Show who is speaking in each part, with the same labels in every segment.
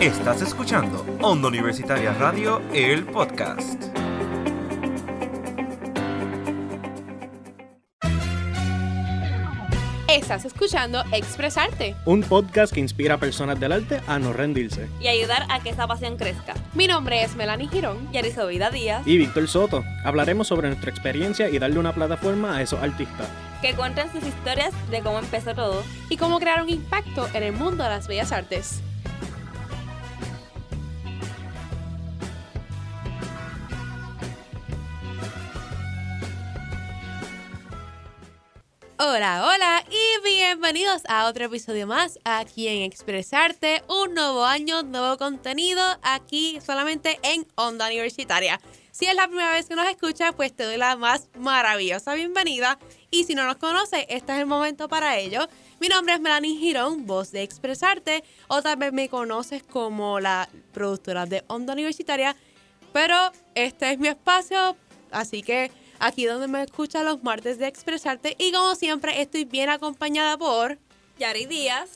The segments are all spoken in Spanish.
Speaker 1: Estás escuchando Onda Universitaria Radio, el podcast.
Speaker 2: Estás escuchando Expresarte.
Speaker 3: Un podcast que inspira a personas del arte a no rendirse.
Speaker 4: y ayudar a que esa pasión crezca.
Speaker 2: Mi nombre es Melanie Girón.
Speaker 4: Yarizo Vida Díaz,
Speaker 3: Y Víctor Soto. Hablaremos sobre nuestra experiencia y darle una plataforma a esos artistas.
Speaker 4: que cuentan sus historias de cómo empezó todo.
Speaker 2: y cómo crear un impacto en el mundo de las bellas artes. Hola, hola y bienvenidos a otro episodio más aquí en Expresarte, un nuevo año, nuevo contenido aquí solamente en Onda Universitaria. Si es la primera vez que nos escuchas, pues te doy la más maravillosa bienvenida y si no nos conoces, este es el momento para ello. Mi nombre es Melanie Girón, voz de Expresarte, o tal vez me conoces como la productora de Onda Universitaria, pero este es mi espacio, así que aquí donde me escuchan los martes de Expresarte y como siempre estoy bien acompañada por
Speaker 4: Yari Díaz,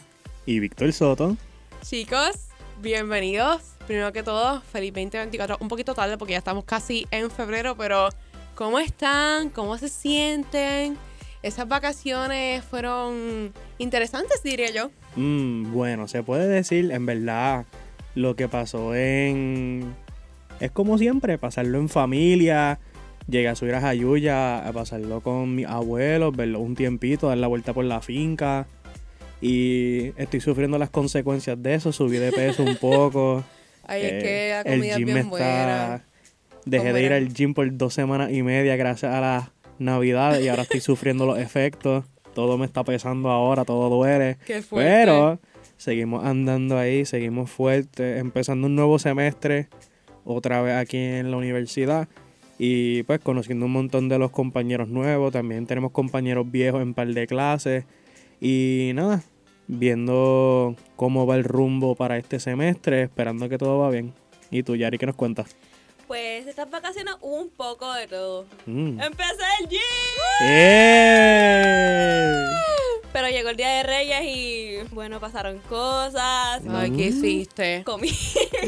Speaker 3: Y Víctor Soto.
Speaker 2: chicos, bienvenidos. Primero que todo, feliz 2024, un poquito tarde porque ya estamos casi en febrero, pero ¿cómo están? ¿Cómo se sienten? Esas vacaciones fueron interesantes, diría yo.
Speaker 3: Mm, bueno, se puede decir, en verdad, lo que pasó en... Es como siempre, pasarlo en familia. Llegué a subir a Jayuya, a pasarlo con mis abuelos, verlo un tiempito, dar la vuelta por la finca. Y estoy sufriendo las consecuencias de eso, subí de peso un poco.
Speaker 2: Ay, es
Speaker 3: Eh,
Speaker 2: que la
Speaker 3: el
Speaker 2: comida es
Speaker 3: gym
Speaker 2: bien
Speaker 3: está-
Speaker 2: buena.
Speaker 3: Dejé de ir al gym por dos semanas y media gracias a las navidades y ahora estoy sufriendo los efectos. Todo me está pesando ahora, todo duele.
Speaker 2: Qué fuerte.
Speaker 3: Pero seguimos andando ahí, seguimos fuertes, empezando un nuevo semestre otra vez aquí en la universidad y pues conociendo un montón de los compañeros nuevos, también tenemos compañeros viejos en par de clases y nada, viendo cómo va el rumbo para este semestre, esperando que todo va bien. ¿Y tú, Yari, qué nos cuentas?
Speaker 4: pues estas vacaciones hubo un poco de todo.
Speaker 3: Mm.
Speaker 4: Empecé el gym,
Speaker 3: ¡Eh!
Speaker 4: pero llegó el Día de Reyes y bueno, pasaron cosas,
Speaker 2: Ay, ¿qué hiciste?
Speaker 4: comí.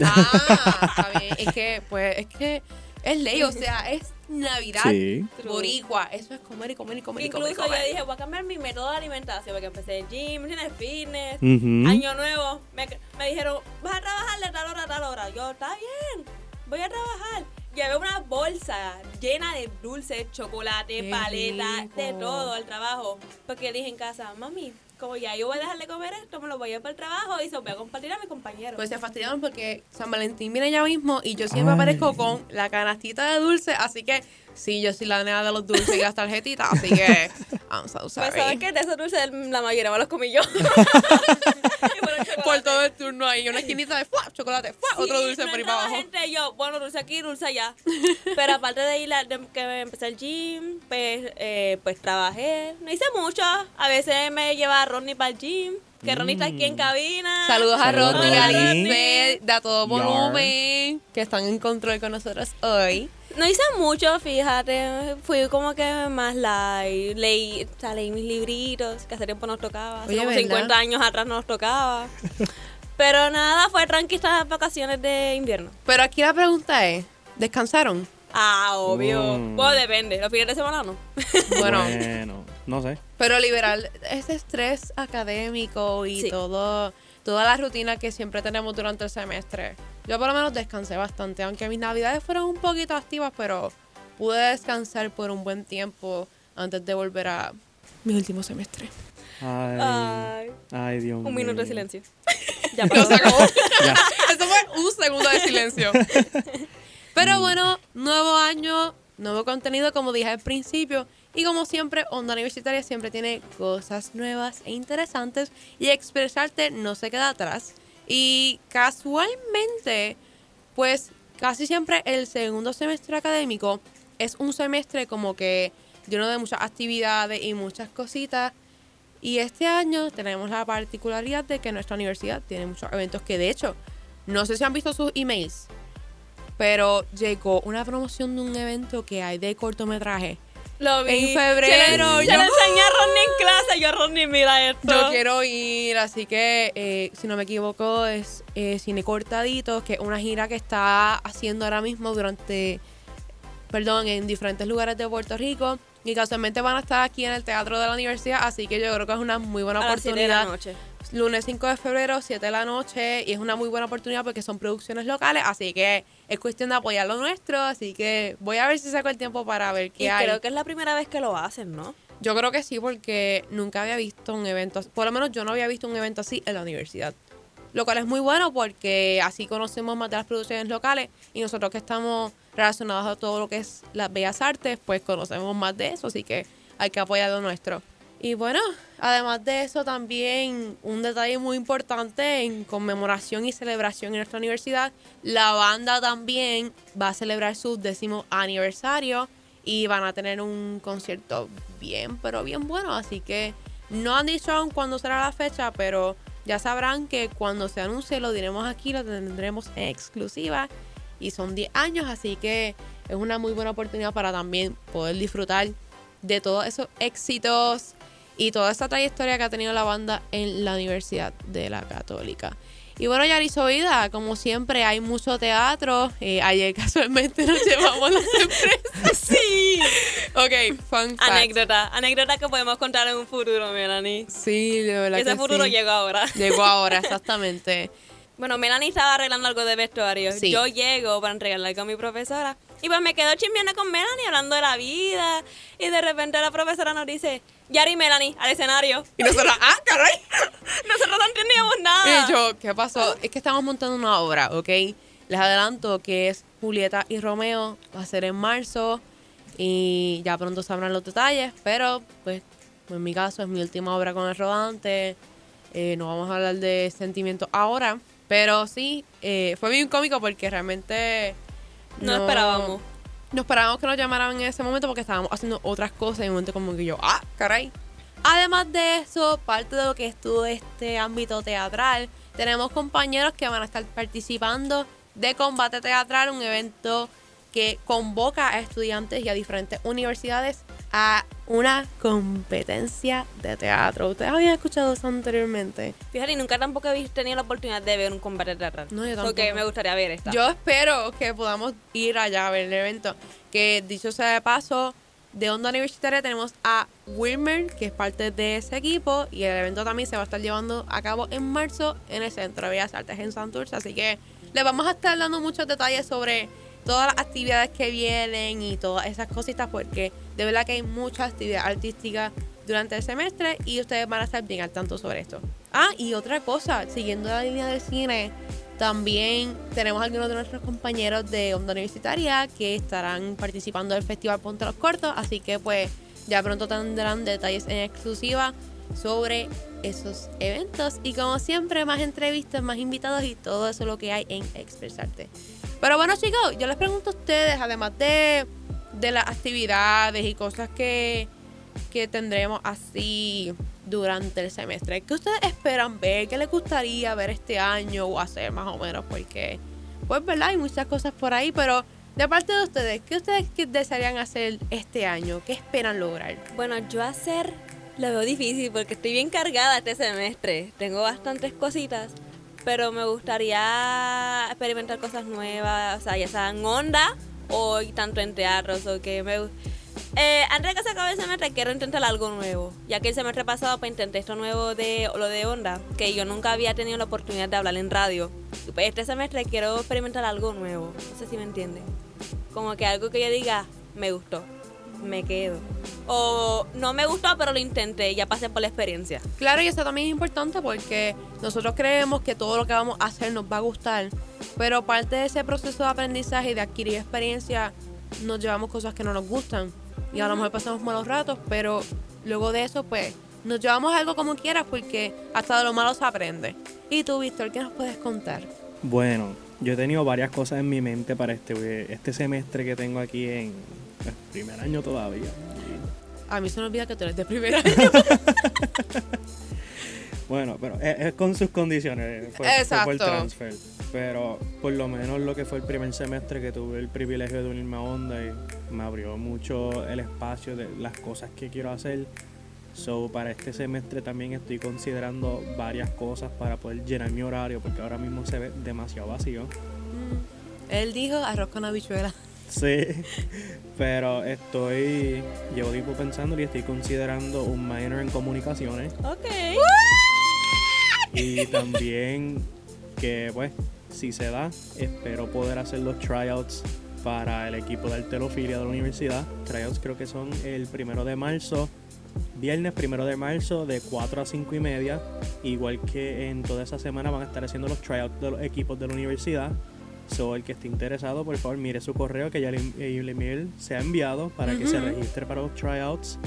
Speaker 2: Ah, está bien. Es que, pues, es que es ley, o sea, es Navidad.
Speaker 3: Sí.
Speaker 2: Boricua, eso es comer y comer y comer y comer. y
Speaker 4: Incluso yo dije, voy a cambiar mi método de alimentación porque empecé el gym, el fitness,
Speaker 3: Ujú.
Speaker 4: Año nuevo, me, me dijeron, vas a trabajar de tal hora a tal hora. Yo, está bien, voy a trabajar. Llevé una bolsa llena de dulces, chocolate,
Speaker 2: Qué
Speaker 4: paleta, de todo al trabajo. Porque dije en casa, mami, como ya yo voy a dejar de comer esto, me lo voy a llevar para el trabajo y se lo voy a compartir a mis compañeros.
Speaker 2: Pues se fastidiaron porque San Valentín viene ya mismo y yo siempre
Speaker 3: Ay.
Speaker 2: aparezco con la canastita de dulce, así que sí, yo soy la nena de los dulces y las tarjetitas, así que I'm so
Speaker 4: pues
Speaker 2: sorry.
Speaker 4: sabes que de esos dulces la mayoría me los comí yo.
Speaker 2: Por todo el turno ahí, una esquinita de ¡fua! chocolate, ¡fua! otro dulce por ahí para abajo.
Speaker 4: gente, yo, bueno, dulce aquí, dulce allá. Pero aparte de ir, a- de que empecé el gym, pues, eh, pues trabajé. No hice mucho. A veces me lleva a Ronnie para el gym. Que Ronnie está aquí en
Speaker 3: Mm.
Speaker 4: cabina.
Speaker 2: Saludos a
Speaker 3: Saludos,
Speaker 2: Rodney, a
Speaker 3: Rodney.
Speaker 2: Lisbeth, de a todo
Speaker 3: Yar.
Speaker 2: volumen, que están en control con nosotros hoy.
Speaker 4: No hice mucho, fíjate. Fui como que más light. Leí, o sea, leí mis libritos, que hace tiempo nos tocaba. Hace
Speaker 2: Oye,
Speaker 4: como
Speaker 2: ¿verdad?
Speaker 4: 50 años atrás nos tocaba. Pero nada, fue tranquila estas vacaciones de invierno.
Speaker 2: Pero aquí la pregunta es, ¿descansaron?
Speaker 4: Ah, obvio.
Speaker 3: Mm.
Speaker 4: Bueno, depende. Los fines de semana no.
Speaker 2: Bueno,
Speaker 3: Bueno, no sé.
Speaker 2: pero liberar ese estrés académico y
Speaker 4: Sí.
Speaker 2: todo, toda la rutina que siempre tenemos durante el semestre. Yo por lo menos descansé bastante, aunque mis navidades fueron un poquito activas, pero pude descansar por un buen tiempo antes de volver a mi último semestre.
Speaker 3: Ay,
Speaker 4: Ay.
Speaker 3: ay Dios mío.
Speaker 4: Un minuto de silencio. ya pasó.
Speaker 3: Ya.
Speaker 2: Eso fue un segundo de silencio. Pero bueno, nuevo año, nuevo contenido, como dije al principio. Y como siempre, Onda Universitaria siempre tiene cosas nuevas e interesantes. Y expresarte no se queda atrás. Y casualmente, pues casi siempre el segundo semestre académico es un semestre como que lleno de muchas actividades y muchas cositas. Y este año tenemos la particularidad de que nuestra universidad tiene muchos eventos que de hecho, no sé si han visto sus emails, pero llegó una promoción de un evento que hay de cortometraje
Speaker 4: Lo vi.
Speaker 2: En febrero,
Speaker 4: Se
Speaker 2: yo-
Speaker 4: lo enseñé a Ronnie en clase. Yo, Ronnie, mira esto.
Speaker 2: Yo quiero ir, así que eh, si no me equivoco es eh, Cine Cortadito, que es una gira que está haciendo ahora mismo durante, perdón, en diferentes lugares de Puerto Rico. Y casualmente van a estar aquí en el Teatro de la Universidad, así que yo creo que es una muy buena
Speaker 4: a las siete de la
Speaker 2: oportunidad.
Speaker 4: noche.
Speaker 2: Lunes 5 de febrero, 7 de la noche, y es una muy buena oportunidad porque son producciones locales, así que es cuestión de apoyar lo nuestro, así que voy a ver si saco el tiempo para ver qué
Speaker 4: Y
Speaker 2: hay.
Speaker 4: creo que es la primera vez que lo hacen, ¿no?
Speaker 2: Yo creo que sí, porque nunca había visto un evento, así- por lo menos yo no había visto un evento así en la universidad. Lo cual es muy bueno porque así conocemos más de las producciones locales y nosotros que estamos relacionados a todo lo que es las bellas artes, pues conocemos más de eso, así que hay que apoyar lo nuestro. Y bueno, además de eso también un detalle muy importante en conmemoración y celebración en nuestra universidad, la banda también va a celebrar su décimo aniversario y van a tener un concierto bien, pero bien bueno. Así que no han dicho aún cuándo será la fecha, pero ya sabrán que cuando se anuncie lo diremos aquí, lo tendremos en exclusiva. Y son 10 años, así que es una muy buena oportunidad para también poder disfrutar de todos esos éxitos y toda esta trayectoria que ha tenido la banda en la Universidad de la Católica. Y bueno, Yarizo Vida, como siempre, hay mucho teatro. Eh, ayer casualmente nos llevamos las empresas.
Speaker 4: Sí.
Speaker 2: Ok, fun fact.
Speaker 4: Anécdota. Anécdota que podemos contar en un futuro, Melanie.
Speaker 2: Sí, de verdad
Speaker 4: Ese
Speaker 2: que
Speaker 4: futuro
Speaker 2: sí.
Speaker 4: llegó ahora.
Speaker 2: Llegó ahora, exactamente.
Speaker 4: Bueno, Melanie estaba arreglando algo de vestuario.
Speaker 2: Sí.
Speaker 4: Yo llego para entregarle algo a mi profesora. Y pues me quedo chismeando con Melanie hablando de la vida. Y de repente la profesora nos dice, Yari y Melanie, al escenario.
Speaker 2: Y nosotros, ah, caray.
Speaker 4: Nosotros no entendíamos nada.
Speaker 2: Y yo, ¿qué pasó? Es que estamos montando una obra, ¿ok? Les adelanto que es Julieta y Romeo. Va a ser en marzo. Y ya pronto sabrán los detalles. Pero, pues, en mi caso es mi última obra con el rodante. Eh, no vamos a hablar de sentimientos ahora. Pero sí, eh, fue bien cómico porque realmente...
Speaker 4: No esperábamos.
Speaker 2: No esperábamos que nos llamaran en ese momento porque estábamos haciendo otras cosas. Y en un momento como que yo, ah, caray. Además de eso, parte de lo que es todo este ámbito teatral, tenemos compañeros que van a estar participando de Combate Teatral, un evento que convoca a estudiantes y a diferentes universidades a una competencia de teatro. ¿Ustedes habían escuchado eso anteriormente?
Speaker 4: Fíjate, y nunca tampoco he tenido la oportunidad de ver un combate teatral.
Speaker 2: No, yo
Speaker 4: Porque
Speaker 2: tampoco.
Speaker 4: me gustaría ver esta.
Speaker 2: Yo espero que podamos ir allá a ver el evento. Que dicho sea de paso, de Onda Universitaria tenemos a Wilmer, que es parte de ese equipo. Y el evento también se va a estar llevando a cabo en marzo en el Centro de Bellas Artes en Santurce. Así que les vamos a estar dando muchos detalles sobre todas las actividades que vienen y todas esas cositas. Porque de verdad que hay mucha actividad artística durante el semestre y ustedes van a estar bien al tanto sobre esto. Ah, y otra cosa, siguiendo la línea del cine, también tenemos algunos de nuestros compañeros de Onda Universitaria que estarán participando del Festival Ponte los Cortos, así que pues ya pronto tendrán detalles en exclusiva sobre esos eventos y como siempre más entrevistas, más invitados y todo eso lo que hay en Expresarte. Pero bueno chicos, yo les pregunto a ustedes, además de, de las actividades y cosas que, que tendremos así durante el semestre. ¿Qué ustedes esperan ver? ¿Qué les gustaría ver este año o hacer más o menos? Porque, pues, ¿verdad? Hay muchas cosas por ahí, pero de parte de ustedes, ¿qué ustedes desearían hacer este año? ¿Qué esperan lograr?
Speaker 4: Bueno, yo hacer lo veo difícil porque estoy bien cargada este semestre. Tengo bastantes cositas, pero me gustaría experimentar cosas nuevas, o sea, ya sean onda o tanto en teatros o que me eh, antes de que se acabe el semestre quiero intentar algo nuevo, ya que el semestre pasado pues intenté esto nuevo de lo de onda, que yo nunca había tenido la oportunidad de hablar en radio. Este semestre quiero experimentar algo nuevo, no sé si me entienden. Como que algo que yo diga, me gustó, me quedo. O no me gustó, pero lo intenté, ya pasé por la experiencia.
Speaker 2: Claro, y eso también es importante porque nosotros creemos que todo lo que vamos a hacer nos va a gustar, pero parte de ese proceso de aprendizaje y de adquirir experiencia, nos llevamos cosas que no nos gustan y a lo mejor pasamos malos ratos, pero luego de eso, pues, nos llevamos algo como quieras porque hasta de lo malo se aprende. Y tú, Víctor, ¿qué nos puedes contar?
Speaker 3: Bueno, yo he tenido varias cosas en mi mente para este, este semestre que tengo aquí en primer año todavía.
Speaker 2: A mí se me olvida que tú eres de primer año.
Speaker 3: Bueno, pero es, es con sus condiciones. Fue,
Speaker 2: Exacto.
Speaker 3: transfer. Pero por lo menos lo que fue el primer semestre que tuve el privilegio de unirme a Onda y me abrió mucho el espacio de las cosas que quiero hacer. So, para este semestre también estoy considerando varias cosas para poder llenar mi horario porque ahora mismo se ve demasiado vacío.
Speaker 2: Mm. Él dijo arroz con habichuela.
Speaker 3: Sí, pero estoy, llevo tiempo pensando y estoy considerando un minor en comunicaciones
Speaker 4: Ok.
Speaker 3: y también que pues si se da, espero poder hacer los tryouts para el equipo de arterofilia de la universidad. Tryouts creo que son el primero de marzo, viernes primero de marzo de 4 a 5 y media. Igual que en toda esa semana van a estar haciendo los tryouts de los equipos de la universidad. So, el que esté interesado, por favor, mire su correo que ya el, el email se ha enviado para que se registre para los tryouts.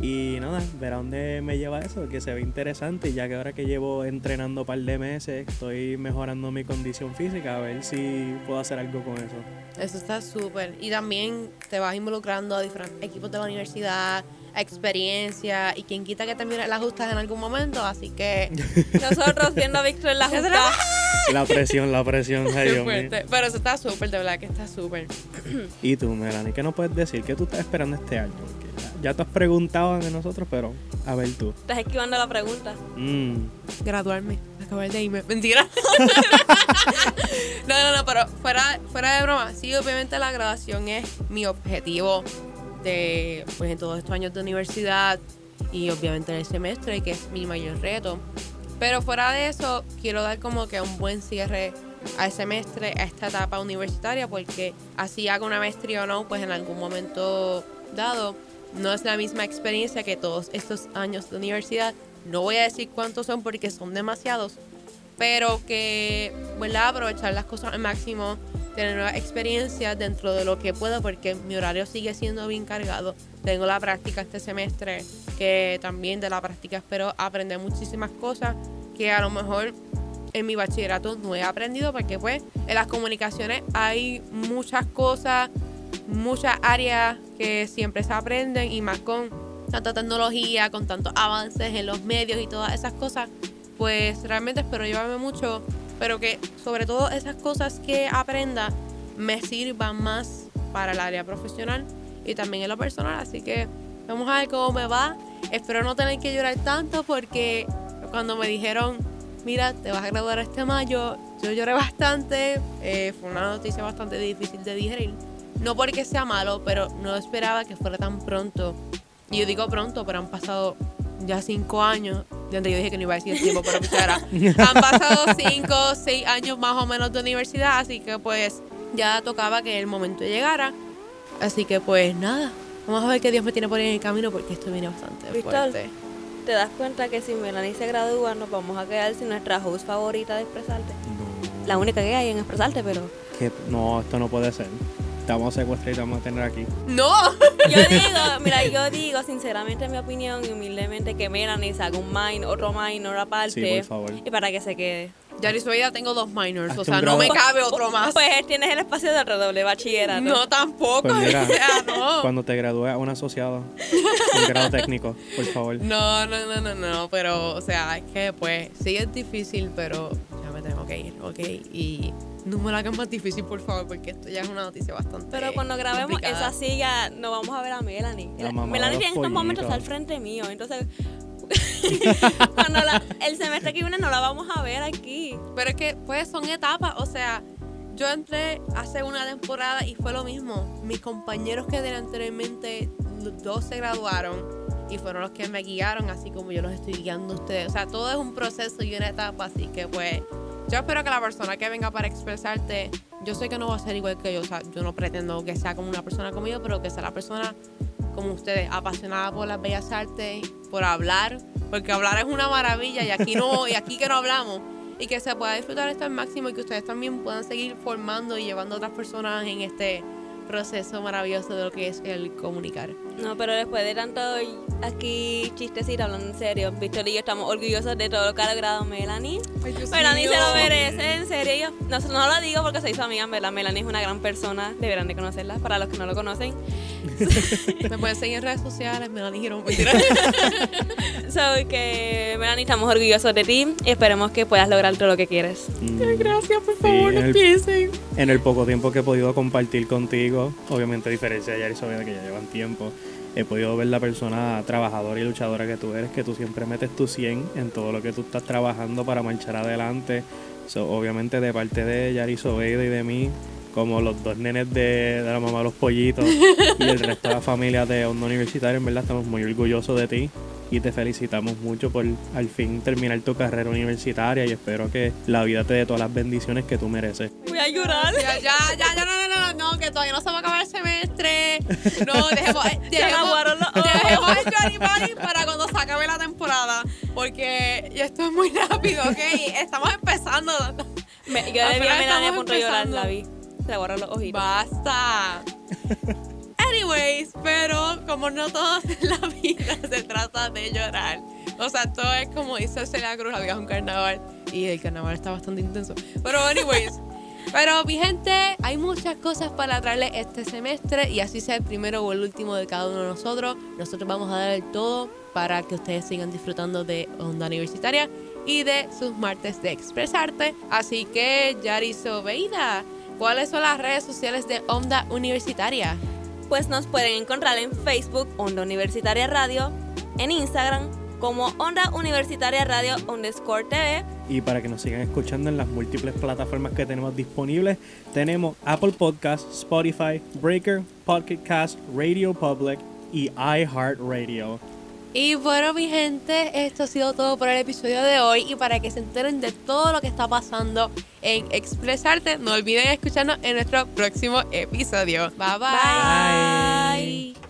Speaker 3: Y nada, ver a dónde me lleva eso, que se ve interesante. Ya que ahora que llevo entrenando un par de meses, estoy mejorando mi condición física, a ver si puedo hacer algo con eso.
Speaker 2: Eso está súper. Y también te vas involucrando a diferentes equipos de la universidad, experiencia, y quien quita que también las justas en algún momento, así que...
Speaker 4: Nosotros viendo a Víctor en la
Speaker 3: presión, la presión, ay Dios mío.
Speaker 2: Pero eso está súper, de verdad que está súper.
Speaker 3: Y tú, Melanie, ¿qué nos puedes decir? ¿Qué tú estás esperando este año? Porque ya te has preguntado de nosotros, pero a ver tú.
Speaker 4: Estás esquivando la pregunta.
Speaker 3: Mm,
Speaker 2: Graduarme, acabar de irme. Mentira. no, no, no, pero fuera, fuera de broma, sí, obviamente la graduación es mi objetivo pues, en todos estos años de universidad y obviamente en el semestre, que es mi mayor reto. Pero fuera de eso, quiero dar como que un buen cierre al semestre, a esta etapa universitaria, porque así haga una maestría o no, pues en algún momento dado, no es la misma experiencia que todos estos años de universidad. No voy a decir cuántos son porque son demasiados, pero que, ¿verdad? Aprovechar las cosas al máximo, tener nuevas experiencias dentro de lo que puedo, porque mi horario sigue siendo bien cargado. Tengo la práctica este semestre, que también de la práctica espero aprender muchísimas cosas que a lo mejor en mi bachillerato no he aprendido, porque pues en las comunicaciones hay muchas cosas, muchas áreas que siempre se aprenden y más con tanta tecnología, con tantos avances en los medios y todas esas cosas, pues realmente espero llevarme mucho, pero que sobre todo esas cosas que aprenda me sirvan más para el área profesional y también en lo personal. Así que vamos a ver cómo me va. Espero no tener que llorar tanto porque cuando me dijeron, mira, te vas a graduar este mayo, yo lloré bastante. Eh, fue una noticia bastante difícil de digerir. No porque sea malo, pero no esperaba que fuera tan pronto. Y yo digo pronto, pero han pasado ya cinco años. De antes yo dije que no iba a decir el tiempo, pero era. Han pasado cinco, seis años más o menos de universidad, así que pues ya tocaba que el momento llegara. Así que pues nada, vamos a ver qué Dios me tiene por ahí en el camino porque esto viene bastante
Speaker 4: Víctor.
Speaker 2: fuerte.
Speaker 4: ¿Te das cuenta que si Melanie se gradúa nos vamos a quedar sin nuestra host favorita de Expresarte?
Speaker 3: no,
Speaker 4: La única que hay en Expresarte, pero...
Speaker 3: que- no, esto no puede ser. Te vamos a secuestrar y te vamos a tener aquí.
Speaker 2: ¡No!
Speaker 4: Yo digo, mira, yo digo sinceramente en mi opinión y humildemente que Melanie se haga un minor, otro minor aparte.
Speaker 3: Sí, por favor.
Speaker 4: Y para que se quede.
Speaker 2: Ya ni soy ya tengo dos minors,
Speaker 3: Hazte
Speaker 2: o sea, no me cabe otro más.
Speaker 4: Pues tienes el espacio de redoble bachillerato.
Speaker 2: No, tampoco.
Speaker 3: Pues mira,
Speaker 2: o sea, no.
Speaker 3: Cuando te gradúes, un asociado, un grado técnico, por favor.
Speaker 2: No, no, no, no, no, pero, o sea, es que pues sí es difícil, pero ir, ¿ok? Y no me lo hagan más difícil, por favor, porque esto ya es una noticia bastante
Speaker 4: Pero cuando grabemos
Speaker 2: complicada.
Speaker 4: esa silla, no vamos a ver a Melanie.
Speaker 3: La mamá
Speaker 4: Melanie en estos momentos está al frente mío. Entonces, cuando la- el semestre que viene no la vamos a ver aquí.
Speaker 2: Pero es que, pues, son etapas, o sea, yo entré hace una temporada y fue lo mismo. Mis compañeros que de anteriormente, los dos se graduaron y fueron los que me guiaron, así como yo los estoy guiando a ustedes. O sea, todo es un proceso y una etapa, así que, pues, yo espero que la persona que venga para expresarte, yo sé que no va a ser igual que yo, o sea, yo no pretendo que sea como una persona como yo, pero que sea la persona como ustedes, apasionada por las bellas artes, por hablar, porque hablar es una maravilla y aquí no, y aquí que no hablamos, y que se pueda disfrutar esto al máximo y que ustedes también puedan seguir formando y llevando a otras personas en este proceso maravilloso de lo que es el comunicar.
Speaker 4: No, pero después de tanto aquí chistecito hablando en serio, Víctor y yo estamos orgullosos de todo lo que ha logrado Melanie. Melanie se lo merece, en serio. Yo no, no lo digo porque soy su amiga, ¿verdad? Melanie es una gran persona, deberán de conocerla, para los que no lo conocen.
Speaker 2: Me pueden seguir en redes sociales, me lo dijeron. Mentira.
Speaker 4: So que Melanie, estamos orgullosos de ti y esperemos que puedas lograr todo lo que quieres.
Speaker 3: Mm,
Speaker 2: Gracias, por
Speaker 3: Sí,
Speaker 2: favor,
Speaker 3: en
Speaker 2: no
Speaker 3: el-
Speaker 2: empiecen.
Speaker 3: En el poco tiempo que he podido compartir contigo, obviamente a diferencia de Yari Sobeda, que ya llevan tiempo, he podido ver la persona trabajadora y luchadora que tú eres, que tú siempre metes tu 100 en todo lo que tú estás trabajando para marchar adelante. So, obviamente de parte de Yari Sobeida y de mí, como los dos nenes de, de la mamá de los pollitos y el resto de la familia de Onda Universitaria, en verdad estamos muy orgullosos de ti y te felicitamos mucho por al fin terminar tu carrera universitaria y espero que la vida te dé todas las bendiciones que tú mereces.
Speaker 4: Voy a llorar.
Speaker 2: Ya, ya, ya, ya, no, no, no, no, no, que todavía no se va a acabar. No, dejemos, eh, dejemos, dejemos el Johnny Party para cuando se acabe la temporada. Porque esto es muy rápido, ¿ok? Estamos empezando.
Speaker 4: Me, yo le vi a
Speaker 2: Apenas
Speaker 4: Melanie a punto de llorar, la vi. Se aguaron los ojitos.
Speaker 2: Basta. Anyways, pero como no todo en la vida se trata de llorar. O sea, todo es como dice Celia Cruz, la vida es un carnaval. Y el carnaval está bastante intenso. Pero anyways. Pero mi gente, hay muchas cosas para traerles este semestre y así sea el primero o el último de cada uno de nosotros. Nosotros vamos a dar el todo para que ustedes sigan disfrutando de Onda Universitaria y de sus martes de expresarte. Así que, Yari Sobeida, ¿cuáles son las redes sociales de Onda Universitaria?
Speaker 4: Pues nos pueden encontrar en Facebook, Onda Universitaria Radio, en Instagram, como Onda Universitaria Radio underscore TV.
Speaker 3: Y para que nos sigan escuchando en las múltiples plataformas que tenemos disponibles, tenemos Apple Podcasts, Spotify, Breaker, Pocket Cast, Radio Public y iHeartRadio.
Speaker 2: Y bueno, mi gente, esto ha sido todo por el episodio de hoy. Y para que se enteren de todo lo que está pasando en Expresarte, no olviden escucharnos en nuestro próximo episodio. bye. bye.
Speaker 4: Bye.